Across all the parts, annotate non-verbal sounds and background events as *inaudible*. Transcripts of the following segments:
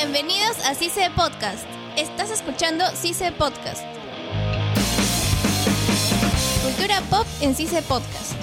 Bienvenidos a CICE Podcast. Estás escuchando CICE Podcast. Cultura pop en CICE Podcast.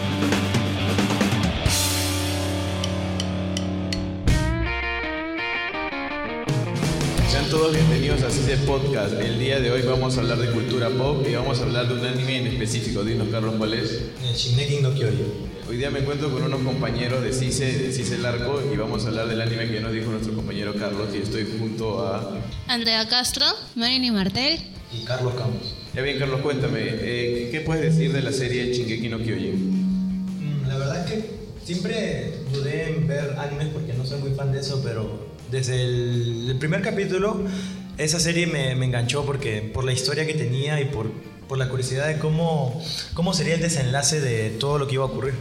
Todos bienvenidos a CICE Podcast. El día de hoy vamos a hablar de cultura pop y vamos a hablar de un anime en específico. Dinos, Carlos, ¿cuál es? Shingeki no Kyoyo. Hoy día me encuentro con unos compañeros de CICE, de CICE Larco, y vamos a hablar del anime que nos dijo nuestro compañero Carlos. Y estoy junto a. Andrea Castro, Marini Martel. Y Carlos Campos. Ya bien, Carlos, cuéntame, eh, ¿qué puedes decir de la serie Shingeki no Kyojin? Mm, La verdad es que siempre dudé en ver animes porque no soy muy fan de eso, pero desde el, el primer capítulo esa serie me, me enganchó porque por la historia que tenía y por, por la curiosidad de cómo, cómo sería el desenlace de todo lo que iba a ocurrir.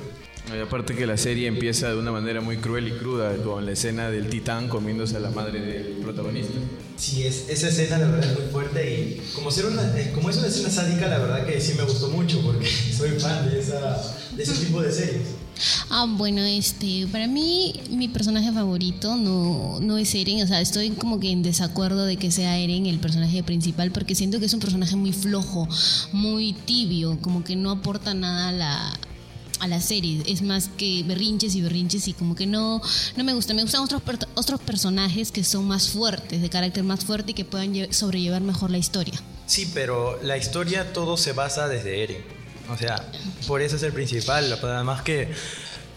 Y aparte que la serie empieza de una manera muy cruel y cruda, con la escena del titán comiéndose a la madre del protagonista. Sí, es, esa escena la verdad es muy fuerte y como, ser una, eh, como es una escena sádica, la verdad que sí me gustó mucho porque *laughs* soy fan de, esa, de ese tipo de series. Ah, bueno, este, para mí mi personaje favorito no, no es Eren, o sea, estoy como que en desacuerdo de que sea Eren el personaje principal porque siento que es un personaje muy flojo, muy tibio, como que no aporta nada a la a la serie, es más que berrinches y berrinches y como que no, no me gusta, me gustan otros, otros personajes que son más fuertes, de carácter más fuerte y que puedan lle- sobrellevar mejor la historia. Sí, pero la historia todo se basa desde Eren. O sea, por eso es el principal. Además que,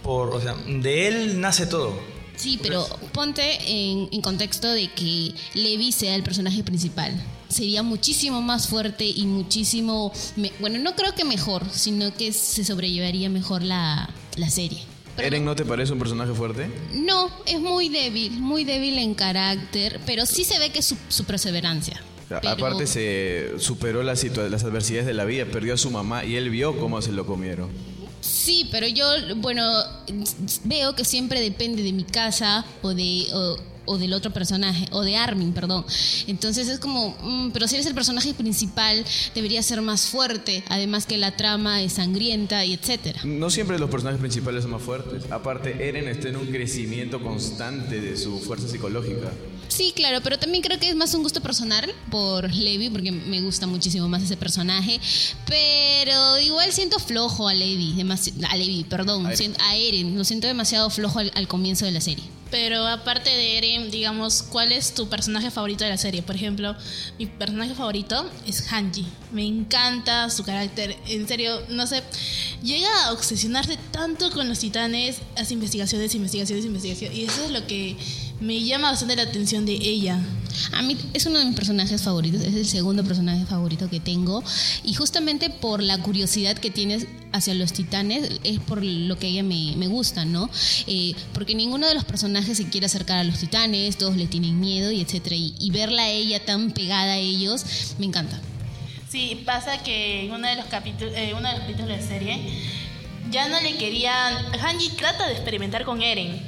por, o sea, de él nace todo. Sí, pero ponte en, en contexto de que Levi sea el personaje principal. Sería muchísimo más fuerte y muchísimo... me- bueno, no creo que mejor, sino que se sobrellevaría mejor la, la serie. Pero ¿Eren no te parece un personaje fuerte? no, es muy débil, muy débil en carácter, pero sí se ve que es su, su perseverancia. Pero- Aparte se superó las, las adversidades de la vida, perdió a su mamá y él vio cómo se lo comieron. Sí, pero yo, bueno, veo que siempre depende de mi casa o de o, o del otro personaje, o de Armin, perdón. Entonces es como, mm, pero si eres el personaje principal, debería ser más fuerte, además que la trama es sangrienta y etcétera. No siempre los personajes principales son más fuertes. Aparte, Eren está en un crecimiento constante de su fuerza psicológica. Sí, claro, pero también creo que es más un gusto personal por Levi, porque me gusta muchísimo más ese personaje. Pero igual siento flojo a Levi, a Levi, perdón, A Eren. siento- a Eren, lo siento demasiado flojo al, al comienzo de la serie. Pero aparte de Eren, digamos, ¿cuál es tu personaje favorito de la serie? Por ejemplo, mi personaje favorito es Hanji. Me encanta su carácter. En serio, no sé, llega a obsesionarse tanto con los titanes, hace investigaciones, investigaciones, investigaciones. Y eso es lo que me llama bastante la atención de ella. A mí es uno de mis personajes favoritos, es el segundo personaje favorito que tengo y justamente por la curiosidad que tienes hacia los titanes es por lo que a ella me, me gusta, ¿no? Eh, porque ninguno de los personajes se quiere acercar a los titanes, todos le tienen miedo y etcétera y, y verla a ella tan pegada a ellos me encanta. Sí, pasa que en uno de los capítulos, eh, uno de los capítulos de la serie ya no le querían. Hanji trata de experimentar con Eren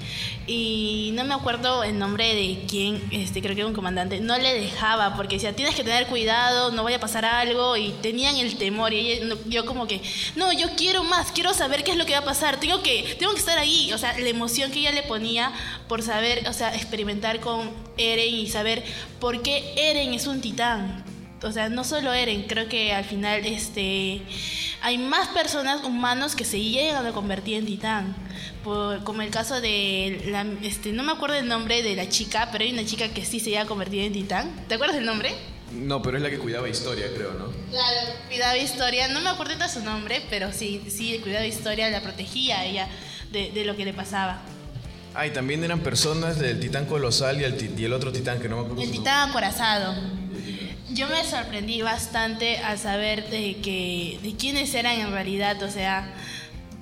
y no me acuerdo el nombre de quién, este, creo que era un comandante, no le dejaba porque decía tienes que tener cuidado, no vaya a pasar algo y tenían el temor y ella- yo como que no, yo quiero más, quiero saber qué es lo que va a pasar, tengo que, tengo que estar ahí, o sea, la emoción que ella le ponía por saber, o sea, experimentar con Eren y saber por qué Eren es un titán o sea, no solo Eren, creo que al final este hay más personas humanos que se llegan a convertir en titán. Por- como el caso de la, este, no me acuerdo el nombre de la chica, pero hay una chica que sí se llega a convertir en titán. ¿Te acuerdas del nombre? No, pero es la que cuidaba historia, creo, ¿no? Claro. Cuidaba Historia, no me acuerdo de su nombre, pero sí, sí, Cuidaba Historia la protegía a ella de, de lo que le pasaba. Ah, y también eran personas del titán colosal y el, y el otro titán que no me acuerdo. El titán acorazado. Yo me sorprendí bastante al saber de que de quiénes eran en realidad, o sea,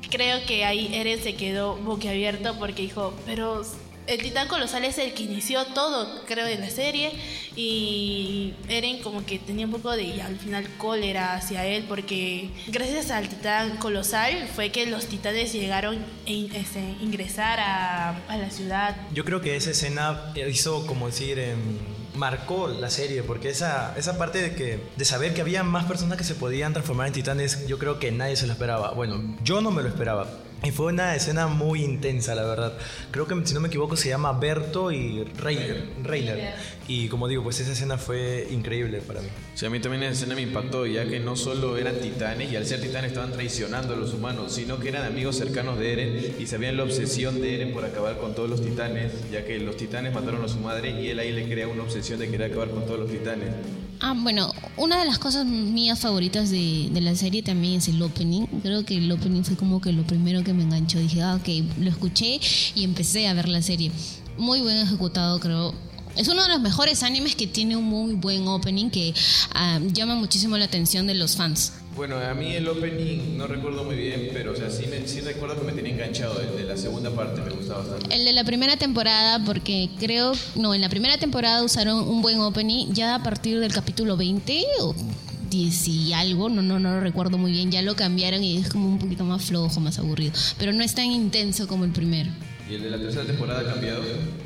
creo que ahí Eren se quedó boquiabierto porque dijo, pero el titán colosal es el que inició todo, creo, de la serie y Eren como que tenía un poco de al final cólera hacia él porque gracias al titán colosal fue que los titanes llegaron a in- este, ingresar a, a la ciudad Yo creo que esa escena hizo, como decir, em, marcó la serie, porque esa, esa parte de, que, de saber que había más personas que se podían transformar en titanes, yo creo que nadie se lo esperaba. Bueno, yo no me lo esperaba. Y fue una escena muy intensa, la verdad. Creo que, si no me equivoco, se llama Berto y Reiner. Reiner. Y como digo, pues esa escena fue increíble para mí. Sí, a mí también esa escena me impactó, ya que no solo eran titanes, y al ser titanes estaban traicionando a los humanos, sino que eran amigos cercanos de Eren y sabían la obsesión de Eren por acabar con todos los titanes, ya que los titanes mataron a su madre y él ahí le crea una obsesión de querer acabar con todos los titanes. Ah, bueno, una de las cosas mías favoritas de, de la serie también es el opening. Creo que el opening fue como que lo primero que me enganchó. Dije, ah, ok, lo escuché y empecé a ver la serie. Muy buen ejecutado, creo. Es uno de los mejores animes que tiene un muy buen opening que ah, llama muchísimo la atención de los fans. Bueno, a mí el opening no recuerdo muy bien, pero o sea, sí, me, sí recuerdo que me tenía enganchado. El de la segunda parte me gustaba bastante. El de la primera temporada, porque creo, no, en la primera temporada usaron un buen opening ya a partir del capítulo 20 o 10 y algo, no, no, no lo recuerdo muy bien, ya lo cambiaron y es como un poquito más flojo, más aburrido, pero no es tan intenso como el primero. ¿Y el de la tercera temporada ha cambiado?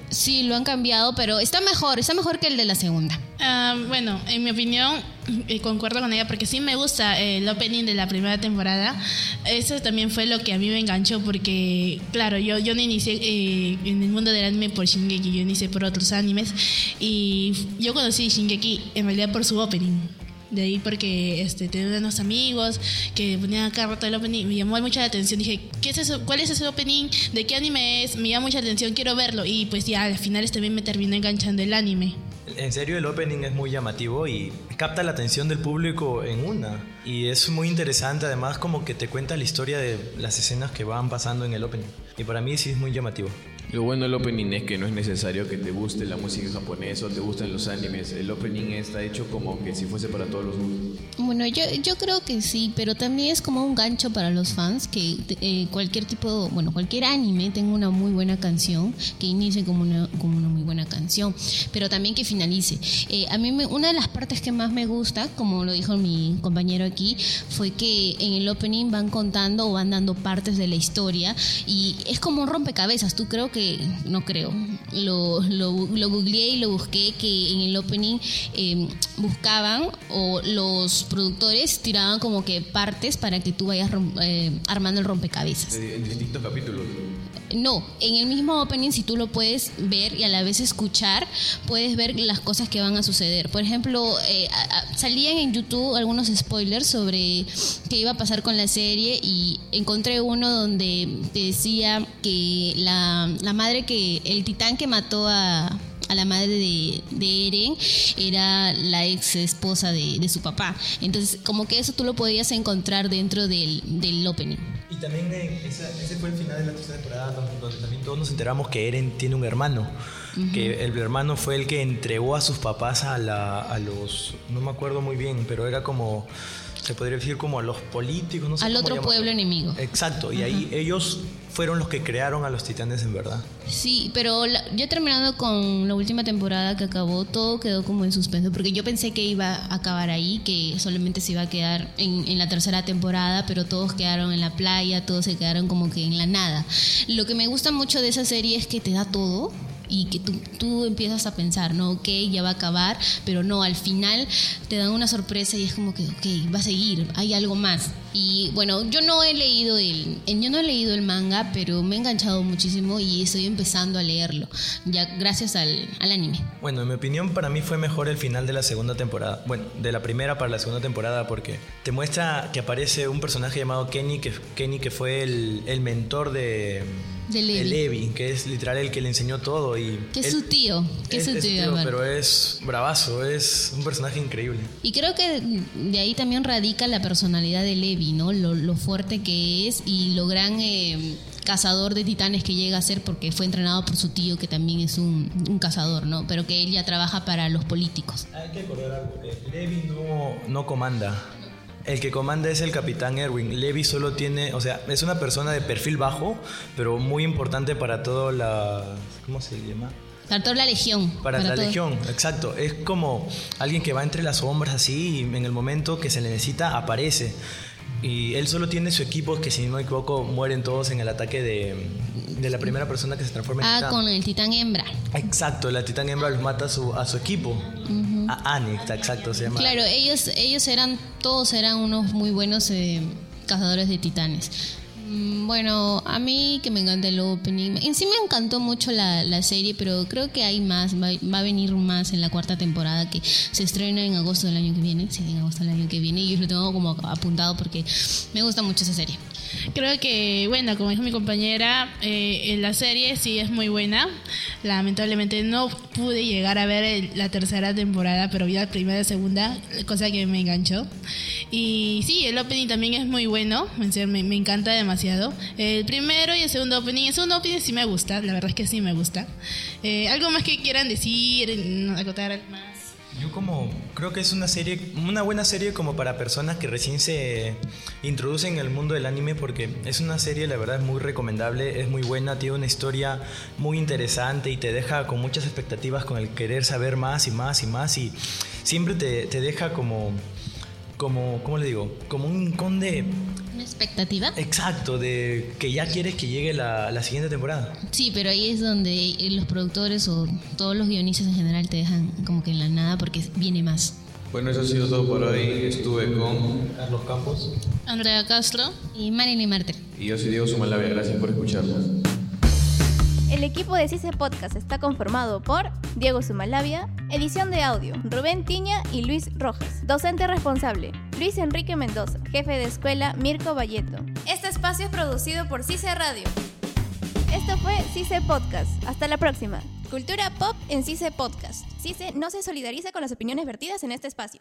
Sí, lo han cambiado, pero está mejor, está mejor que el de la segunda. Ah, bueno, en mi opinión, eh, concuerdo con ella porque sí me gusta eh, el opening de la primera temporada. Eso también fue lo que a mí me enganchó porque, claro, yo, yo no inicié eh, en el mundo del anime por Shingeki, yo inicié por otros animes y yo conocí Shingeki en realidad por su opening. De ahí porque este, tenía unos amigos que ponían acá rato el opening. Me llamó mucha la atención. Dije, ¿qué es eso? ¿cuál es ese opening? ¿De qué anime es? Me llama mucha atención, quiero verlo. Y pues ya al final también me terminó enganchando el anime. En serio, el opening es muy llamativo y capta la atención del público en una. Y es muy interesante, además, como que te cuenta la historia de las escenas que van pasando en el opening. Y para mí sí es muy llamativo. Lo bueno del opening es que no es necesario que te guste la música japonesa o te gusten los animes. El opening está hecho como que si fuese para todos los gustos. Bueno, yo, yo creo que sí, pero también es como un gancho para los fans que eh, cualquier tipo, bueno, cualquier anime tenga una muy buena canción, que inicie como una, como una muy buena canción, pero también que finalice. Eh, a mí una de las partes que más me gusta, como lo dijo mi compañero aquí, fue que en el opening van contando o van dando partes de la historia y es como un rompecabezas. Tú creo que, no creo, lo, lo, lo googleé y lo busqué que en el opening eh, buscaban o los productores tiraban como que partes para que tú vayas rom- eh, armando el rompecabezas. En distintos capítulos. No, en el mismo opening, si tú lo puedes ver y a la vez escuchar, puedes ver las cosas que van a suceder. Por ejemplo, eh, a- a- salían en YouTube algunos spoilers sobre qué iba a pasar con la serie y encontré uno donde te decía que la, la madre que, el titán que mató a, a la madre de, de Eren era la ex esposa de, de su papá. Entonces, como que eso tú lo podías encontrar dentro del, del opening. Y también eh, esa- ese fue el final de la tercera temporada donde, donde también todos nos enteramos que Eren tiene un hermano. Que el hermano fue el que entregó a sus papás a, la, a los... No me acuerdo muy bien, pero era como... Se podría decir como a los políticos, no sé Al cómo otro llamarlo. pueblo enemigo. Exacto, y ahí ellos fueron los que crearon a los titanes en verdad. Sí, pero la- ya terminando con la última temporada que acabó, todo quedó como en suspenso, porque yo pensé que iba a acabar ahí, que solamente se iba a quedar en, en la tercera temporada, pero todos quedaron en la playa, todos se quedaron como que en la nada. Lo que me gusta mucho de esa serie es que te da todo. Y que tú, tú empiezas a pensar, ¿no? Ok, ya va a acabar, pero no, al final te dan una sorpresa y es como que, ok, va a seguir, hay algo más. Y bueno, yo no he leído el, yo no he leído el manga, pero me he enganchado muchísimo y estoy empezando a leerlo, ya gracias al, al anime. Bueno, en mi opinión, para mí fue mejor el final de la segunda temporada. Bueno, de la primera para la segunda temporada, porque te muestra que aparece un personaje llamado Kenny, que, Kenny, que fue el, el mentor de, De Levi. Levi, que es literal el que le enseñó todo. Y Que es él- su tío, que es, su es tío, tío, pero es bravazo, es un personaje increíble. Y creo que de ahí también radica la personalidad de Levi, ¿no? Lo, lo fuerte que es y lo gran eh, cazador de titanes que llega a ser porque fue entrenado por su tío, que también es un, un cazador, ¿no? Pero que él ya trabaja para los políticos. Hay que acordar algo. Levi no, no comanda. El que comanda es el capitán Erwin. Levi solo tiene, o sea, es una persona de perfil bajo, pero muy importante para todo la... ¿Cómo se llama? Para toda la legión. Para, la todo. legión, exacto. Es como alguien que va entre las sombras así y en el momento que se le necesita aparece. Y él solo tiene su equipo que si no me equivoco mueren todos en el ataque de, de la primera persona que se transforma en Ah, titán. con el titán hembra. Exacto, la titán hembra los mata a su, a su equipo. Exacto, se llama. Claro, ellos, ellos eran, todos eran unos muy buenos eh, cazadores de titanes. Mm, Bueno, a mí que me encanta el opening. En sí me encantó mucho la, la serie, pero creo que hay más. Va, va a venir más en la cuarta temporada que se estrena en agosto del año que viene. Sí, en agosto del año que viene. Y yo lo tengo como apuntado porque me gusta mucho esa serie. Creo que, bueno, como dijo mi compañera, eh, la serie sí es muy buena. Lamentablemente no pude llegar a ver el- la tercera temporada, pero vi la primera y segunda, cosa que me enganchó. Y sí, el opening también es muy bueno, me, me encanta demasiado. El primero y el segundo opening, el segundo opening sí me gusta, la verdad es que sí me gusta. Eh, ¿Algo más que quieran decir, acotar más? Yo como creo que es una serie, una buena serie como para personas que recién se introducen en el mundo del anime porque es una serie la verdad muy recomendable, es muy buena, tiene una historia muy interesante y te deja con muchas expectativas con el querer saber más y más y más y siempre te, te deja como, como, ¿cómo le digo? Como un conde ¿Una expectativa? exacto de que ya quieres que llegue la, la siguiente temporada. Sí, pero ahí es donde los productores o todos los guionistas en general te dejan como que en la nada porque viene más. Bueno, eso ha sido todo por hoy. Estuve con... Carlos Campos. Andrea Castro. Y Marilyn Martel. Y yo soy Diego Sumalavia. Gracias por escucharnos. El equipo de CICE Podcast está conformado por Diego Sumalavia, edición de audio, Rubén Tiña y Luis Rojas. Docente responsable, Luis Enrique Mendoza. Jefe de escuela, Mirko Valleto. Este espacio es producido por CICE Radio. Esto fue CICE Podcast. Hasta la próxima. Cultura pop en CICE Podcast. CICE no se solidariza con las opiniones vertidas en este espacio.